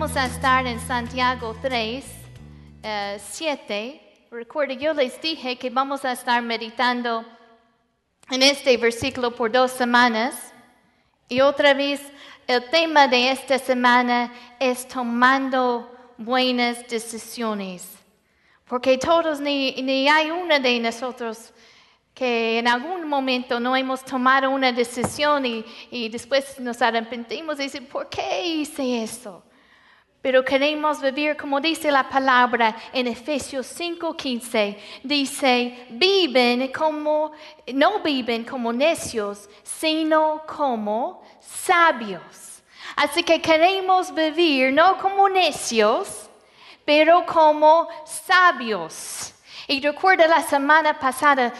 Vamos a estar en Santiago 3, 7. Recuerde, yo les dije que vamos a estar meditando en este versículo por dos semanas. Y otra vez, el tema de esta semana es tomando buenas decisiones. Porque todos, ni, ni hay una de nosotros que en algún momento no hemos tomado una decisión y, y después nos arrepentimos y decimos, ¿por qué hice eso? Pero queremos vivir como dice la palabra en Efesios 5:15. Dice, viven como, no viven como necios, sino como sabios. Así que queremos vivir no como necios, pero como sabios. Y recuerda la semana pasada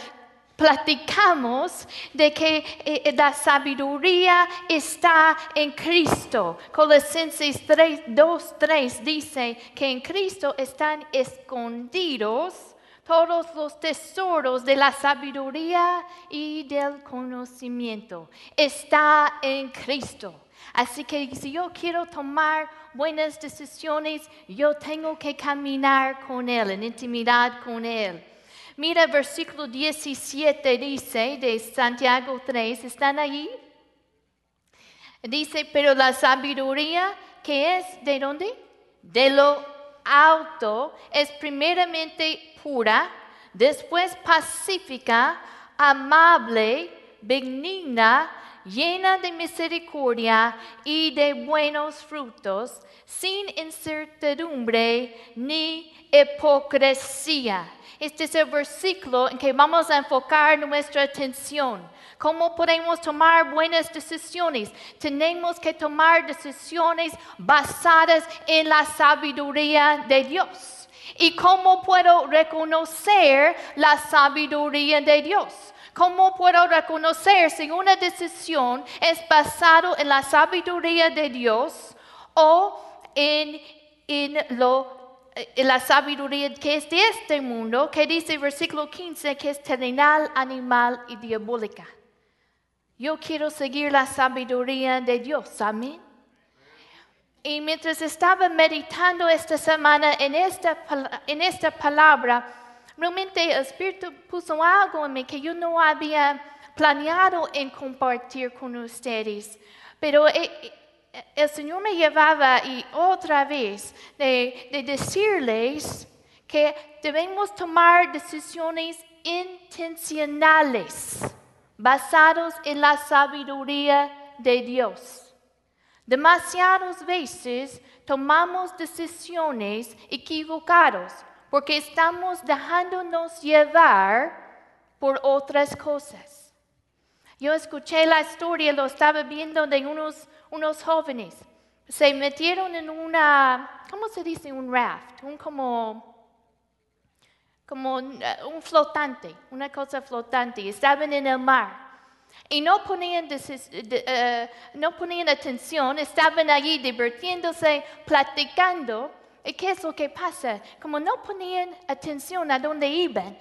platicamos de que eh, la sabiduría está en Cristo. Colosenses 3, 2, 3 dice que en Cristo están escondidos todos los tesoros de la sabiduría y del conocimiento. Está en Cristo. Así que si yo quiero tomar buenas decisiones, yo tengo que caminar con Él, en intimidad con Él. Mira, versículo 17 dice de Santiago 3, ¿están ahí? Dice, pero la sabiduría que es de dónde? De lo alto, es primeramente pura, después pacífica, amable, benigna, llena de misericordia y de buenos frutos, sin incertidumbre ni hipocresía. Este es el versículo en que vamos a enfocar nuestra atención. ¿Cómo podemos tomar buenas decisiones? Tenemos que tomar decisiones basadas en la sabiduría de Dios. ¿Y cómo puedo reconocer la sabiduría de Dios? ¿Cómo puedo reconocer si una decisión es basada en la sabiduría de Dios o en, en lo la sabiduría que es de este mundo, que dice el versículo 15 que es terrenal, animal y diabólica. Yo quiero seguir la sabiduría de Dios, amén. Y mientras estaba meditando esta semana en esta, en esta palabra, realmente el Espíritu puso algo en mí que yo no había planeado en compartir con ustedes. Pero eh, el Señor me llevaba y otra vez de, decirles que debemos tomar decisiones intencionales basados en la sabiduría de Dios. Demasiadas veces tomamos decisiones equivocadas porque estamos dejándonos llevar por otras cosas. Yo escuché la historia, lo estaba viendo de unos unos jóvenes se metieron en una, ¿cómo se dice? Un raft, un como, como un, uh, flotante, una cosa flotante. Estaban en el mar. Y no ponían, uh, no ponían atención, estaban allí divirtiéndose, platicando. ¿Y qué es lo que pasa? Como no ponían atención a dónde iban,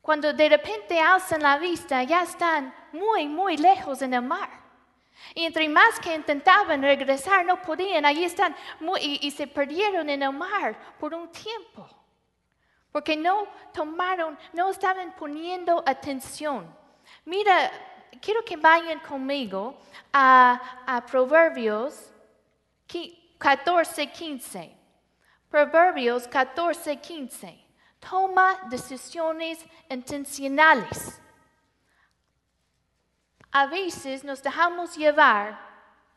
cuando de repente alzan la vista, ya están muy, muy lejos en el mar. Y entre más que intentaban regresar, no podían. Allí están y, se perdieron en el mar por un tiempo. Porque no tomaron, no estaban poniendo atención. Mira, quiero que vayan conmigo a, a Proverbios 14, 15. Proverbios 14, 15. Toma decisiones intencionales a veces nos dejamos llevar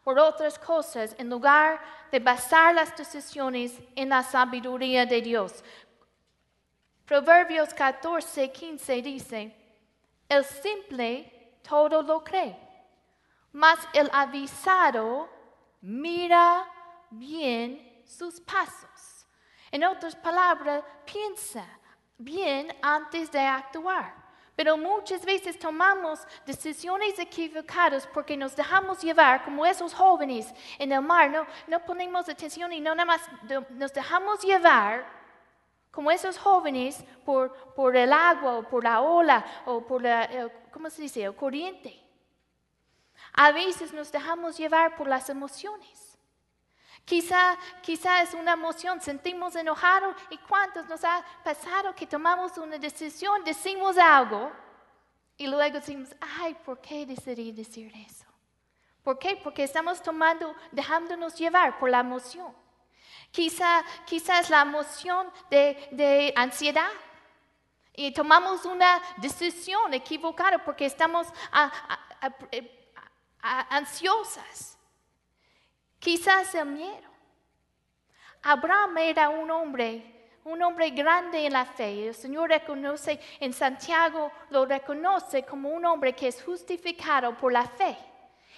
por otras cosas en lugar de basar las decisiones en la sabiduría de Dios. Proverbios 14, 15 dice, el simple todo lo cree, mas el avisado mira bien sus pasos. En otras palabras, piensa bien antes de actuar. Pero muchas veces tomamos decisiones equivocadas porque nos dejamos llevar como esos jóvenes en el mar. No, no ponemos atención y no nada más nos dejamos llevar como esos jóvenes por, por el agua o por la ola o por la, ¿cómo se dice?, el corriente. A veces nos dejamos llevar por las emociones. Quizá, quizá es una emoción, sentimos enojados y cuántos nos ha pasado que tomamos una decisión, decimos algo y luego decimos, ay, ¿por qué decidí decir eso? ¿Por qué? Porque estamos tomando, dejándonos llevar por la emoción. Quizá, quizás la emoción de, de ansiedad. Y tomamos una decisión equivocada porque estamos ansiosas. Quizás el miedo. Abraham era un hombre, un hombre grande en la fe. El Señor reconoce en Santiago, lo reconoce como un hombre que es justificado por la fe.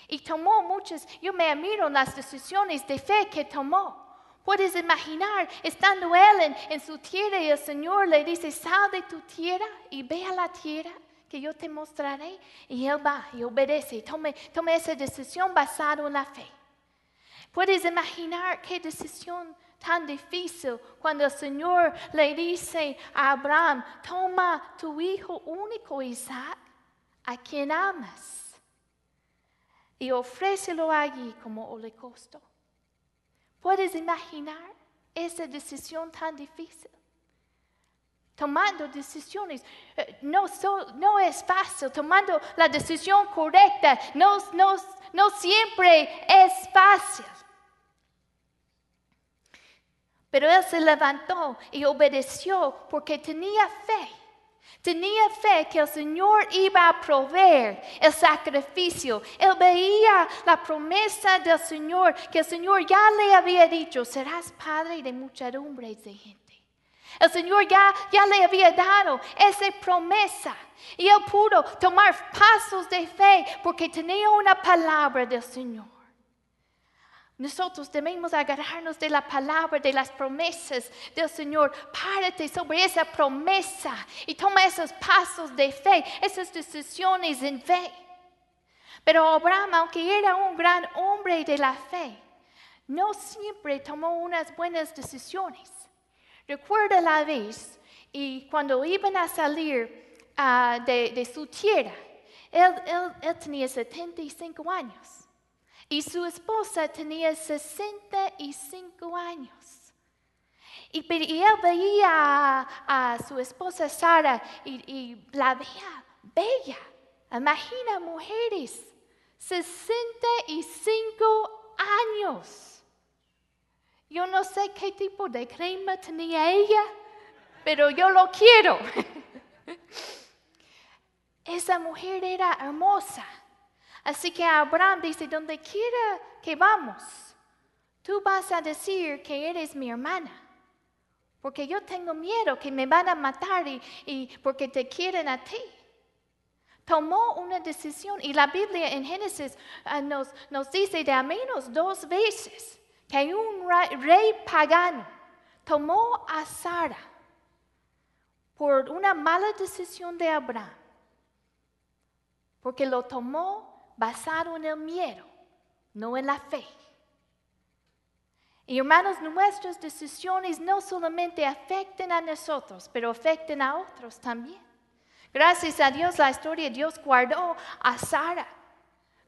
Y tomó muchas, yo me admiro en las decisiones de fe que tomó. Puedes imaginar estando él en, su tierra y el Señor le dice, sal de tu tierra y ve a la tierra que yo te mostraré. Y él va y obedece tome, tome esa decisión basada en la fe. Puedes imaginar qué decisión tan difícil cuando el Señor le dice a Abraham, toma tu hijo único Isaac, a quien amas, y ofrécelo allí como holocausto. ¿Puedes imaginar esa decisión tan difícil? Tomando decisiones, eh, no, es fácil, tomando la decisión correcta, no, no, no siempre es fácil. Pero él se levantó y obedeció porque tenía fe. Tenía fe que el Señor iba a proveer el sacrificio. Él veía la promesa del Señor, que el Señor ya le había dicho, serás padre de muchedumbres de gente. El Señor ya, ya le había dado esa promesa. Y él pudo tomar pasos de fe porque tenía una palabra del Señor. Nosotros debemos agarrarnos de la palabra, de las promesas del Señor. Párate sobre esa promesa y toma esos pasos de fe, esas decisiones en fe. Pero Abraham, aunque era un gran hombre de la fe, no siempre tomó unas buenas decisiones. Recuerda la vez y cuando iban a salir ah, de, su tierra, él, él tenía 75 años. Y su esposa tenía 65 años. Y, él veía a, su esposa Sara y, la veía bella. Imagina mujeres, 65 años. Yo no sé qué tipo de crema tenía ella, pero yo lo quiero. Esa mujer era hermosa. Así que Abraham dice, donde quiera que vamos, tú vas a decir que eres mi hermana. Porque yo tengo miedo que me van a matar y, porque te quieren a ti. Tomó una decisión y la Biblia en Génesis ah, nos, nos dice de al menos dos veces que un rey pagano tomó a Sara por una mala decisión de Abraham, porque lo tomó basado en el miedo, no en la fe. Y hermanos, nuestras decisiones no solamente afectan a nosotros, pero afectan a otros también. Gracias a Dios la historia, Dios guardó a Sara.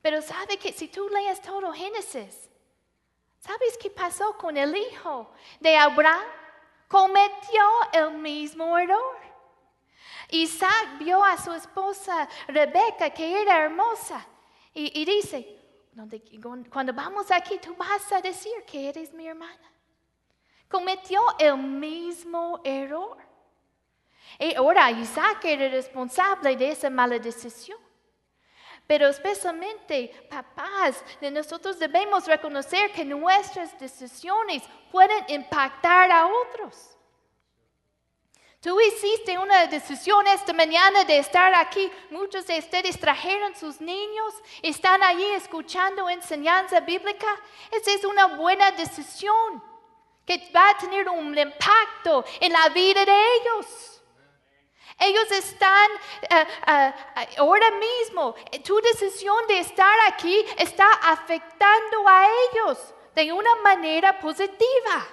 Pero sabe que si tú lees todo Génesis, ¿sabes qué pasó con el hijo de Abraham? Cometió el mismo error. Isaac vio a su esposa Rebeca, que era hermosa, y, dice, cuando vamos aquí, tú vas a decir que eres mi hermana. Cometió el mismo error. Y ahora Isaac era responsable de esa mala decisión. Pero especialmente papás, nosotros debemos reconocer que nuestras decisiones pueden impactar a otros. Tú hiciste una decisión esta mañana de estar aquí. Muchos de ustedes trajeron sus niños, están allí escuchando enseñanza bíblica. Esa es una buena decisión que va a tener un impacto en la vida de ellos. Ellos están eh, eh, ahora mismo, tu decisión de estar aquí está afectando a ellos de una manera positiva.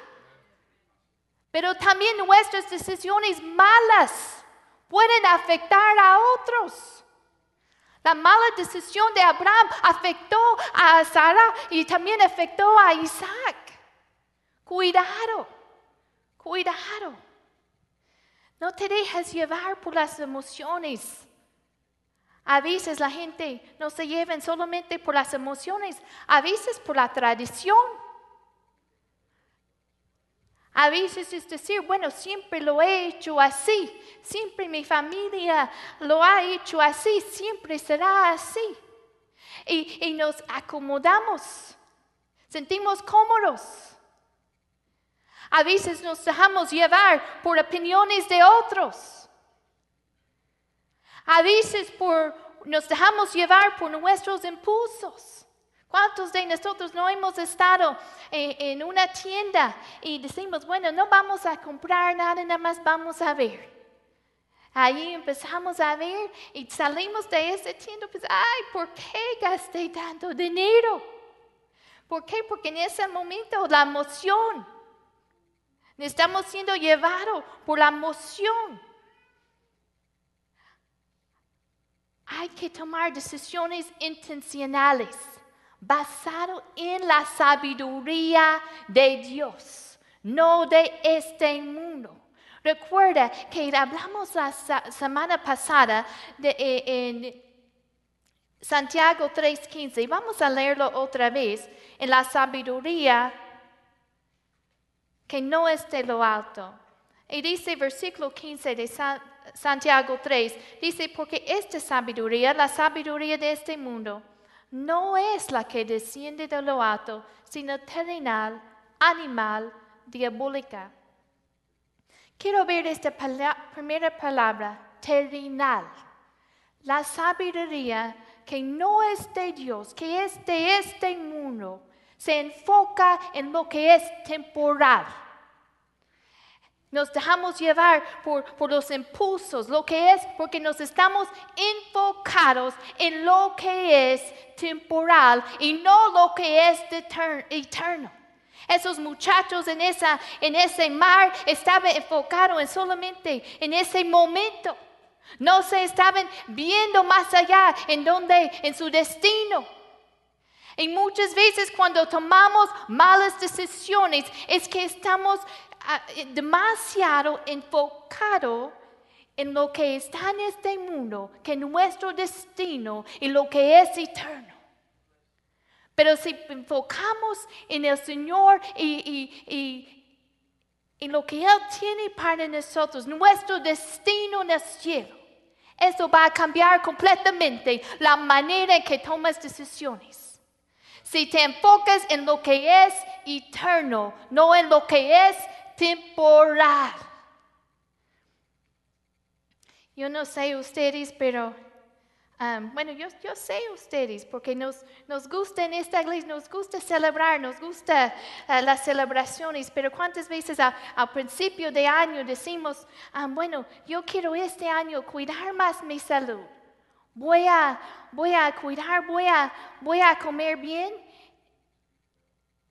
Pero también nuestras decisiones malas pueden afectar a otros. La mala decisión de Abraham afectó a Sara y también afectó a Isaac. Cuidado, cuidado. No te dejes llevar por las emociones. A veces la gente no se lleva solamente por las emociones, a veces por la tradición. A veces es decir, bueno, siempre lo he hecho así, siempre mi familia lo ha hecho así, siempre será así. Y, nos acomodamos, sentimos cómodos. A veces nos dejamos llevar por opiniones de otros. A veces por, nos dejamos llevar por nuestros impulsos. ¿Cuántos de nosotros no hemos estado en, una tienda y decimos, bueno, no vamos a comprar nada, nada más vamos a ver? Ahí empezamos a ver y salimos de esa tienda, pues, ay, ¿por qué gasté tanto dinero? ¿Por qué? Porque en ese momento la emoción, estamos siendo llevados por la emoción. Hay que tomar decisiones intencionales basado en la sabiduría de Dios, no de este mundo. Recuerda que hablamos la semana pasada de, eh, en Santiago 3:15, vamos a leerlo otra vez, en la sabiduría que no es de lo alto. Y dice versículo 15 de Santiago 3, dice, porque esta sabiduría, la sabiduría de este mundo, no es la que desciende de lo alto, sino terrenal, animal, diabólica. Quiero ver esta primera palabra, terrenal. La sabiduría que no es de Dios, que es de este mundo, se enfoca en lo que es temporal. Nos dejamos llevar por, los impulsos, lo que es, porque nos estamos enfocados en lo que es temporal y no lo que es eterno. Esos muchachos en, esa, en ese mar estaban enfocados en solamente en ese momento. No se estaban viendo más allá en donde, en su destino. Y muchas veces cuando tomamos malas decisiones es que estamos eh, demasiado enfocado en lo que está en este mundo, que nuestro destino y lo que es eterno. Pero si enfocamos en el Señor y, en lo que Él tiene para nosotros, nuestro destino en el cielo, eso va a cambiar completamente la manera en que tomas decisiones. Si te enfocas en lo que es eterno, no en lo que es temporal. Yo no sé ustedes, pero um, bueno, yo, yo, sé ustedes, porque nos, nos gusta en esta iglesia, nos gusta celebrar, nos gusta uh, las celebraciones, pero ¿cuántas veces al principio de año decimos, um, bueno, yo quiero este año cuidar más mi salud? Voy a, voy a cuidar, voy a, voy a comer bien.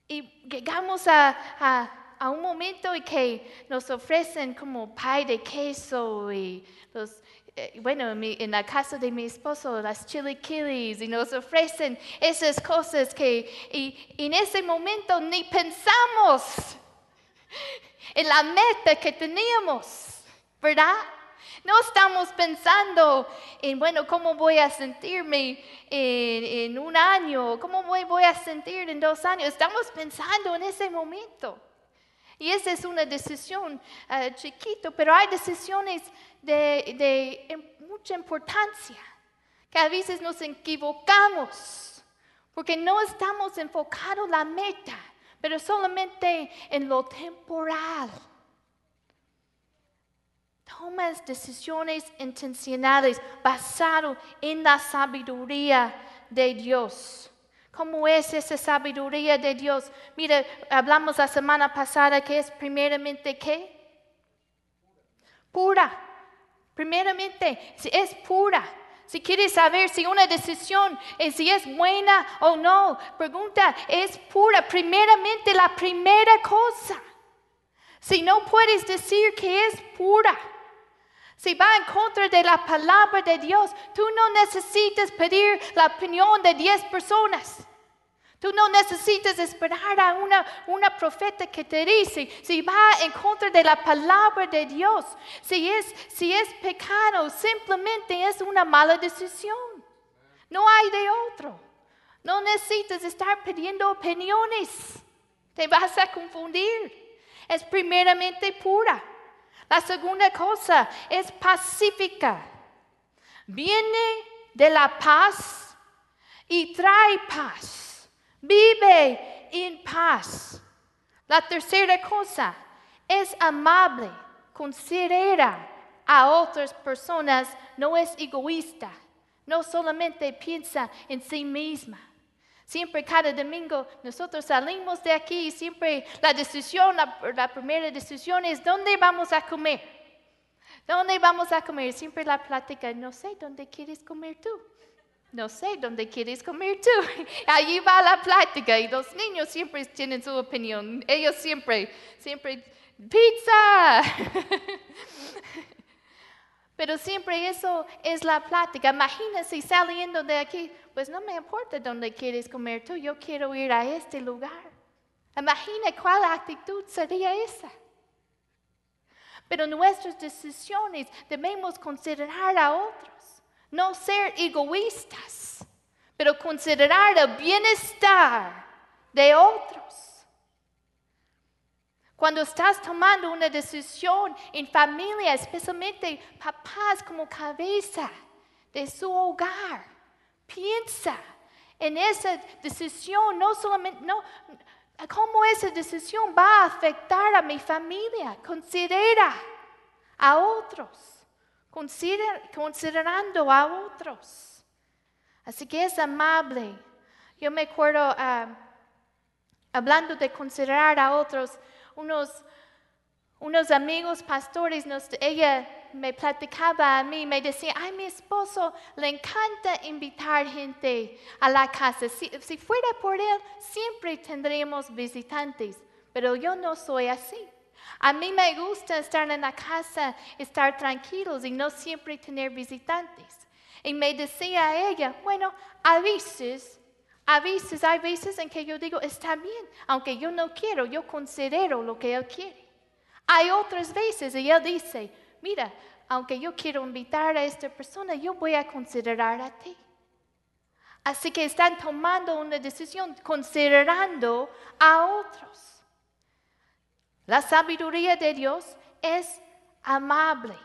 Y llegamos a, a a un momento en que nos ofrecen como pie de queso y los, eh, bueno, en la casa de mi esposo, las chiliquilis, y nos ofrecen esas cosas que y, en ese momento ni pensamos en la meta que teníamos, ¿verdad? No estamos pensando en, bueno, cómo voy a sentirme en, un año, cómo voy, a sentir en dos años. Estamos pensando en ese momento. Y esa es una decisión uh, chiquito, pero hay decisiones de, mucha importancia, que a veces nos equivocamos, porque no estamos enfocados en la meta, pero solamente en lo temporal. Tomas decisiones intencionales basadas en la sabiduría de Dios. ¿Cómo es esa sabiduría de Dios? Mira, hablamos la semana pasada que es primeramente qué? Pura. Primeramente, si es pura. Si quieres saber si una decisión es, si es buena o no, pregunta, ¿es pura? Primeramente la primera cosa. Si no puedes decir que es pura, Si va en contra de la palabra de Dios, tú no necesitas pedir la opinión de 10 personas. Tú no necesitas esperar a una, una profeta que te dice si va en contra de la palabra de Dios. Si es, si es pecado, simplemente es una mala decisión. No hay de otro. No necesitas estar pidiendo opiniones. Te vas a confundir. Es primeramente pura. La segunda cosa es pacífica. Viene de la paz y trae paz. Vive en paz. La tercera cosa es amable, considera a otras personas, no es egoísta, no solamente piensa en sí misma. Siempre cada domingo nosotros salimos de aquí y siempre la decisión, la, primera decisión es dónde vamos a comer. ¿Dónde vamos a comer? Siempre la plática, no sé dónde quieres comer tú. No sé dónde quieres comer tú. Allí va la plática y los niños siempre tienen su opinión. Ellos siempre, siempre, pizza. Pero siempre eso es la plática. Imagínese saliendo de aquí, pues no me importa dónde quieres comer tú, yo quiero ir a este lugar. Imagina cuál actitud sería esa. Pero nuestras decisiones debemos considerar a otros, no ser egoístas, pero considerar el bienestar de otros. Cuando estás tomando una decisión en familia, especialmente papás como cabeza de su hogar, piensa en esa decisión, no solamente, no, cómo esa decisión va a afectar a mi familia. Considera a otros, considerando a otros. Así que es amable. Yo me acuerdo, ah, hablando de considerar a otros, unos, unos amigos pastores, ella me platicaba a mí, me decía, ay, mi esposo le encanta invitar gente a la casa. Si, si fuera por él, siempre tendríamos visitantes, pero yo no soy así. A mí me gusta estar en la casa, estar tranquilos y no siempre tener visitantes. Y me decía ella, bueno, a veces a veces, hay veces en que yo digo, está bien, aunque yo no quiero, yo considero lo que Él quiere. Hay otras veces y Él dice, mira, aunque yo quiero invitar a esta persona, yo voy a considerar a ti. Así que están tomando una decisión considerando a otros. La sabiduría de Dios es amable.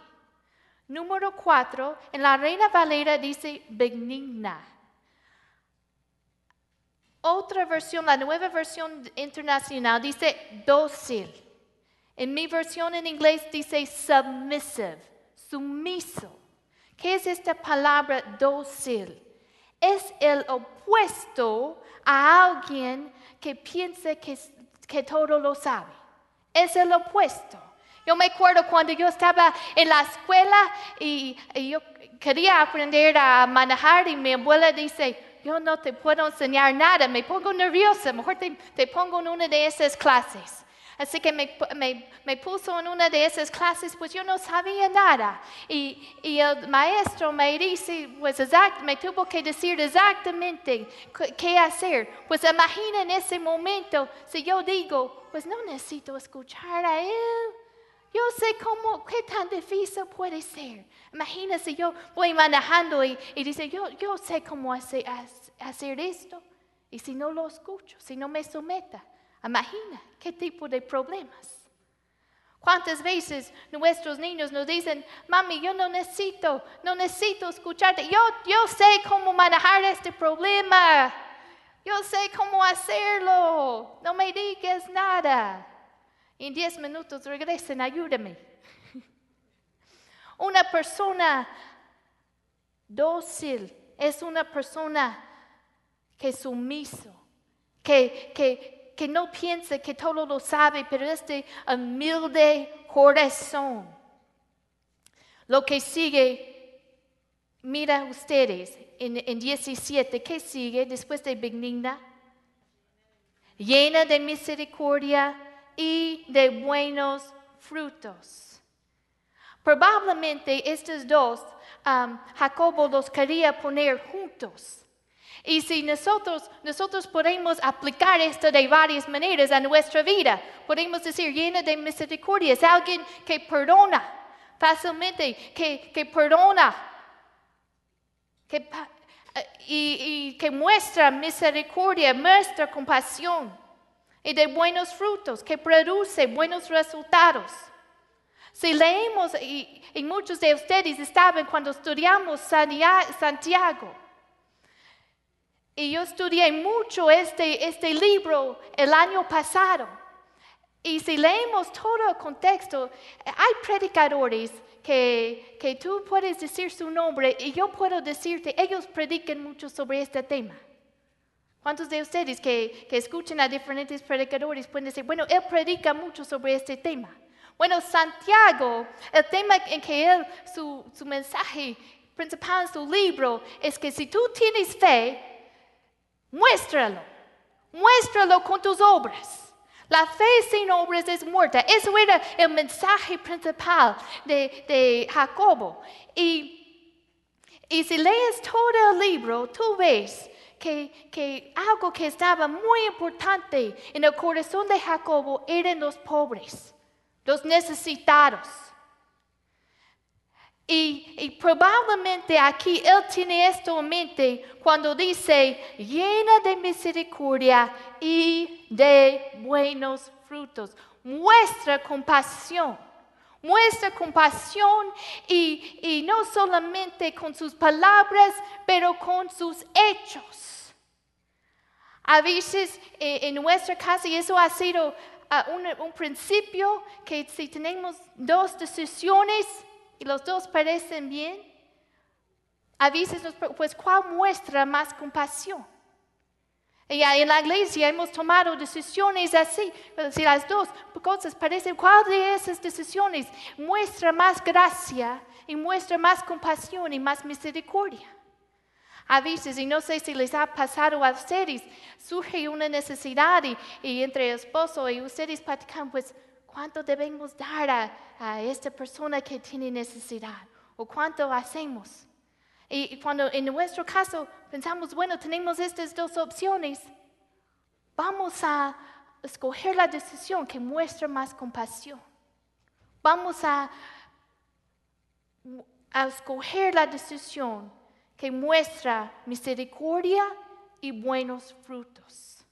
Número cuatro, en la Reina Valera dice benigna. Otra versión, la nueva versión internacional, dice dócil. En mi versión en inglés dice submissive, sumiso. ¿Qué es esta palabra dócil? Es el opuesto a alguien que piensa que, que todo lo sabe. Es el opuesto. Yo me acuerdo cuando yo estaba en la escuela y, y yo quería aprender a manejar y mi abuela dice, yo no te puedo enseñar nada, me pongo nerviosa, mejor te, pongo en una de esas clases. Así que me, puso en una de esas clases, pues yo no sabía nada. Y, el maestro me dice, pues me tuvo que decir exactamente qué hacer. Pues imagina en ese momento, si yo digo, pues no necesito escuchar a él. Yo sé cómo, qué tan difícil puede ser. Imagínese, yo voy manejando y, dice, yo, yo sé cómo hacer, hacer esto. Y si no lo escucho, si no me someta, imagina qué tipo de problemas. ¿Cuántas veces nuestros niños nos dicen, mami, yo no necesito, no necesito escucharte, yo, yo sé cómo manejar este problema, yo sé cómo hacerlo, no me digas nada en 10 minutos regresen, ayúdame. Una persona dócil es una persona que es sumiso, que, que, que no piensa que todo lo sabe, pero es de humilde corazón. Lo que sigue, mira ustedes, en, en 17, ¿qué sigue después de benigna? Llena de misericordia y de buenos frutos. Probablemente estos dos, um, Jacobo los quería poner juntos. Y si nosotros, nosotros podemos aplicar esto de varias maneras a nuestra vida, podemos decir llena de misericordia, es alguien que perdona fácilmente, que, que perdona, que, eh, y, y que muestra misericordia, muestra compasión y de buenos frutos, que produce buenos resultados. Si leemos, y, y muchos de ustedes estaban cuando estudiamos Santiago, y yo estudié mucho este, este libro el año pasado. Y si leemos todo el contexto, hay predicadores que, que tú puedes decir su nombre y yo puedo decirte, ellos predican mucho sobre este tema. ¿Cuántos de ustedes que, que escuchan a diferentes predicadores pueden decir, bueno, él predica mucho sobre este tema? Bueno, Santiago, el tema en que él, su, su mensaje principal en su libro es que si tú tienes fe, Muéstralo. Muéstralo con tus obras. La fe sin obras es muerta. Eso era el mensaje principal de, Jacobo. Y, y, si lees todo el libro, tú ves que, algo que estaba muy importante en el corazón de Jacobo eran los pobres, los necesitados. Y, probablemente aquí Él tiene esto en mente cuando dice, llena de misericordia y de buenos frutos. Muestra compasión. Muestra compasión y, y no solamente con sus palabras, pero con sus hechos. A veces eh, en nuestra casa, y eso ha sido ah, un principio, que si tenemos dos decisiones, y los dos parecen bien, a veces nos pues ¿cuál muestra más compasión? Y en la iglesia hemos tomado decisiones así, si las dos cosas parecen, ¿cuál de esas decisiones muestra más gracia y muestra más compasión y más misericordia? A veces, y no sé si les ha pasado a ustedes, surge una necesidad y, y entre el esposo y ustedes platican, pues, ¿Cuánto debemos dar a, esta persona que tiene necesidad? ¿O cuánto hacemos? Y, cuando en nuestro caso pensamos, bueno, tenemos estas dos opciones, vamos a escoger la decisión que muestra más compasión. Vamos a, a escoger la decisión que muestra misericordia y buenos frutos.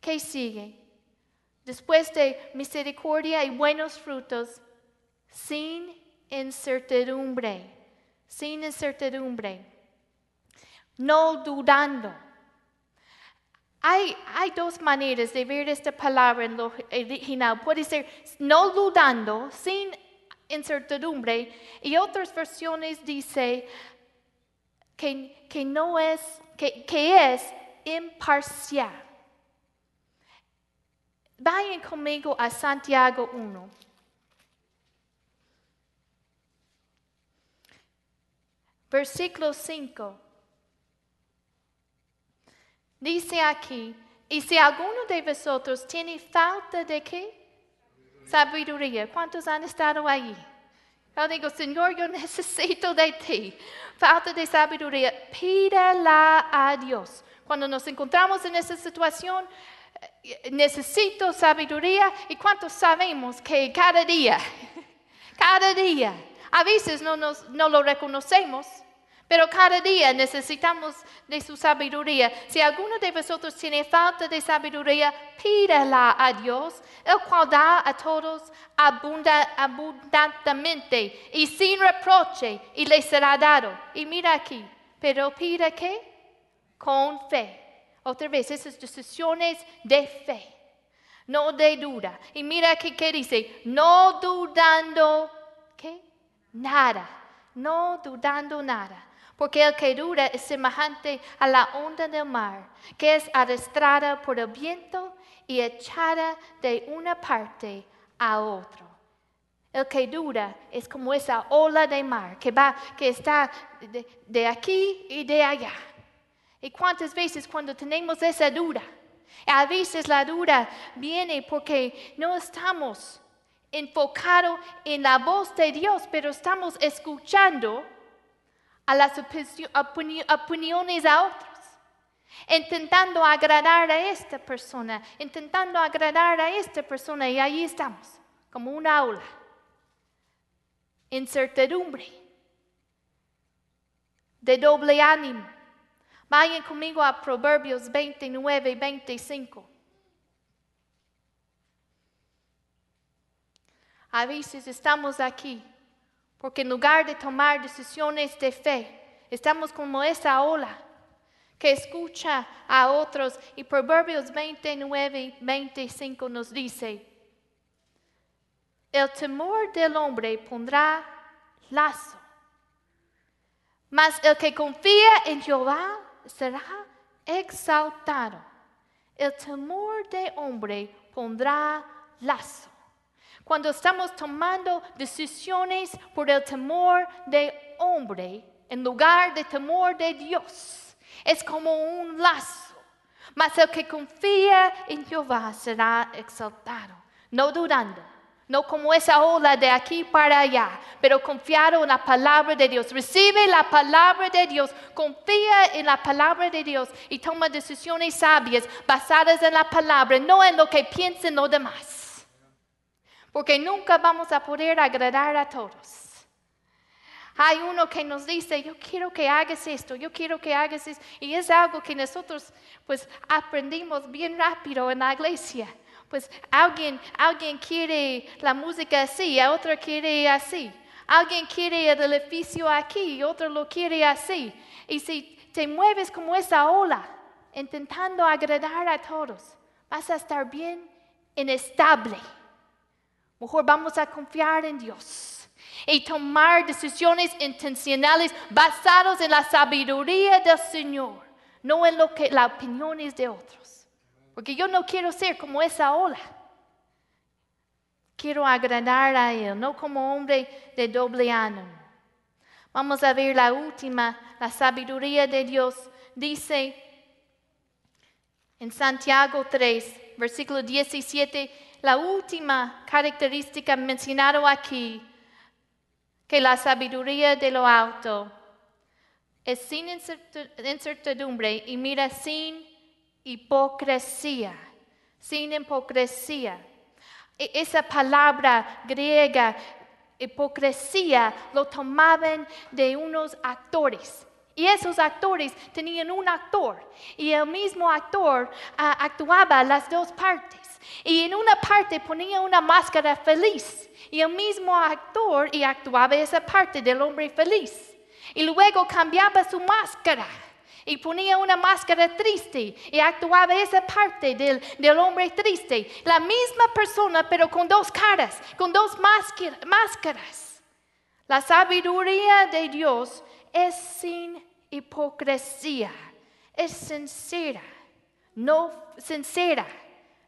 ¿Qué sigue? después de misericordia y buenos frutos, sin incertidumbre, sin incertidumbre, no dudando. Hay, hay, dos maneras de ver esta palabra en lo original. Puede ser no dudando, sin incertidumbre, y otras versiones dice que, que no es, que, que es imparcial. Vayan conmigo a Santiago 1. Versículo 5. Dice aquí, y si alguno de vosotros tiene falta de qué? Sabiduría. ¿Cuántos han estado ahí? Yo digo, Señor, yo necesito de ti. Falta de sabiduría. Pídala a Dios. Cuando nos encontramos en esa situación, necesito sabiduría y cuántos sabemos que cada día, cada día, a veces no, nos, no lo reconocemos, pero cada día necesitamos de su sabiduría. Si alguno de vosotros tiene falta de sabiduría, pídala a Dios, el cual da a todos abundantemente y sin reproche, y le será dado. Y mira aquí, pero pida que con fe otra vez, esas decisiones de fe, no de duda. Y mira aquí que dice, no dudando, ¿qué? Nada, no dudando nada. Porque el que duda es semejante a la onda del mar, que es arrastrada por el viento y echada de una parte a otra. El que duda es como esa ola de mar que va, que está de aquí y de allá. ¿Y cuántas veces cuando tenemos esa duda? A veces la duda viene porque no estamos enfocado en la voz de Dios, pero estamos escuchando a las opiniones a otros, intentando agradar a esta persona, intentando agradar a esta persona y ahí estamos, como un aula, incertidumbre, de doble ánimo. Vayan conmigo a Proverbios 29 y 25. A veces estamos aquí porque en lugar de tomar decisiones de fe, estamos como esa ola que escucha a otros. Y Proverbios 29, 25 nos dice, el temor del hombre pondrá lazo, mas el que confía en Jehová será exaltado. El temor del hombre pondrá lazo cuando estamos tomando decisiones por el temor de hombre en lugar de temor de Dios. Es como un lazo. Mas el que confía en Jehová será exaltado, no dudando, no como esa ola de aquí para allá, pero confiado en la palabra de Dios. Recibe la palabra de Dios, confía en la palabra de Dios y toma decisiones sabias basadas en la palabra, no en lo que piensen los demás porque nunca vamos a poder agradar a todos. Hay uno que nos dice, yo quiero que hagas esto, yo quiero que hagas esto. Y es algo que nosotros pues aprendimos bien rápido en la iglesia. Pues alguien, alguien quiere la música así, a otro quiere así. Alguien quiere el edificio aquí, y otro lo quiere así. Y si te mueves como esa ola, intentando agradar a todos, vas a estar bien inestable. Mejor vamos a confiar en Dios y tomar decisiones intencionales basadas en la sabiduría del Señor, no en lo que las opiniones de otros. Porque yo no quiero ser como esa ola. Quiero agradar a Él, no como hombre de doble ánimo. Vamos a ver la última, la sabiduría de Dios. Dice en Santiago 3, versículo 17, la última característica mencionada aquí, que la sabiduría de lo alto es sin incertidumbre y mira sin hipocresía, sin hipocresía. E-, esa palabra griega, hipocresía, lo tomaban de unos actores. Y esos actores tenían un actor y el mismo actor ah, actuaba las dos partes. Y en una parte ponía una máscara feliz y el mismo actor y actuaba esa parte del hombre feliz. Y luego cambiaba su máscara y ponía una máscara triste y actuaba esa parte del, del, hombre triste. La misma persona pero con dos caras, con dos máscaras. La sabiduría de Dios es sin hipocresía, es sincera, no sincera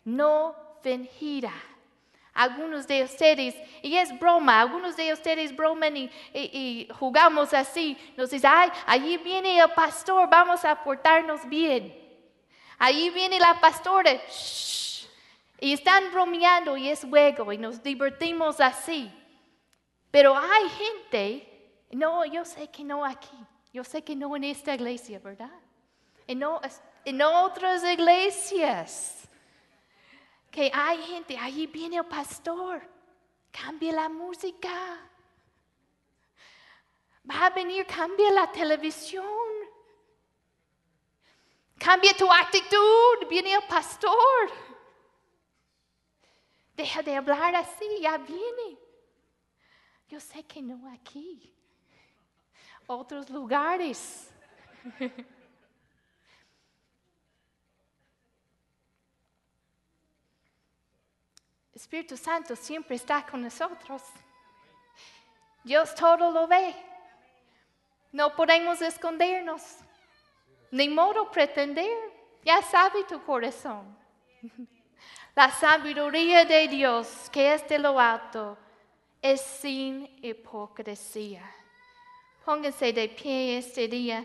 no fingida. Algunos de ustedes, y es broma, algunos de ustedes broman y, jugamos así, nos dicen, ay, allí viene el pastor, vamos a portarnos bien. Allí viene la pastora, y están bromeando y es juego y nos divertimos así. Pero hay gente, no, yo sé que no aquí, yo sé que no en esta iglesia, ¿verdad? En otras iglesias que hay gente, ahí viene el pastor, cambia la música. Va a venir, cambia la televisión. Cambia tu actitud, viene el pastor. Deja de hablar así, ya viene. Yo sé que no aquí, otros lugares. Espíritu Santo siempre está con nosotros. Dios todo lo ve. No podemos escondernos. Ni modo pretender. Ya sabe tu corazón. La sabiduría de Dios, que es de lo alto, es sin hipocresía. Pónganse de pie este día.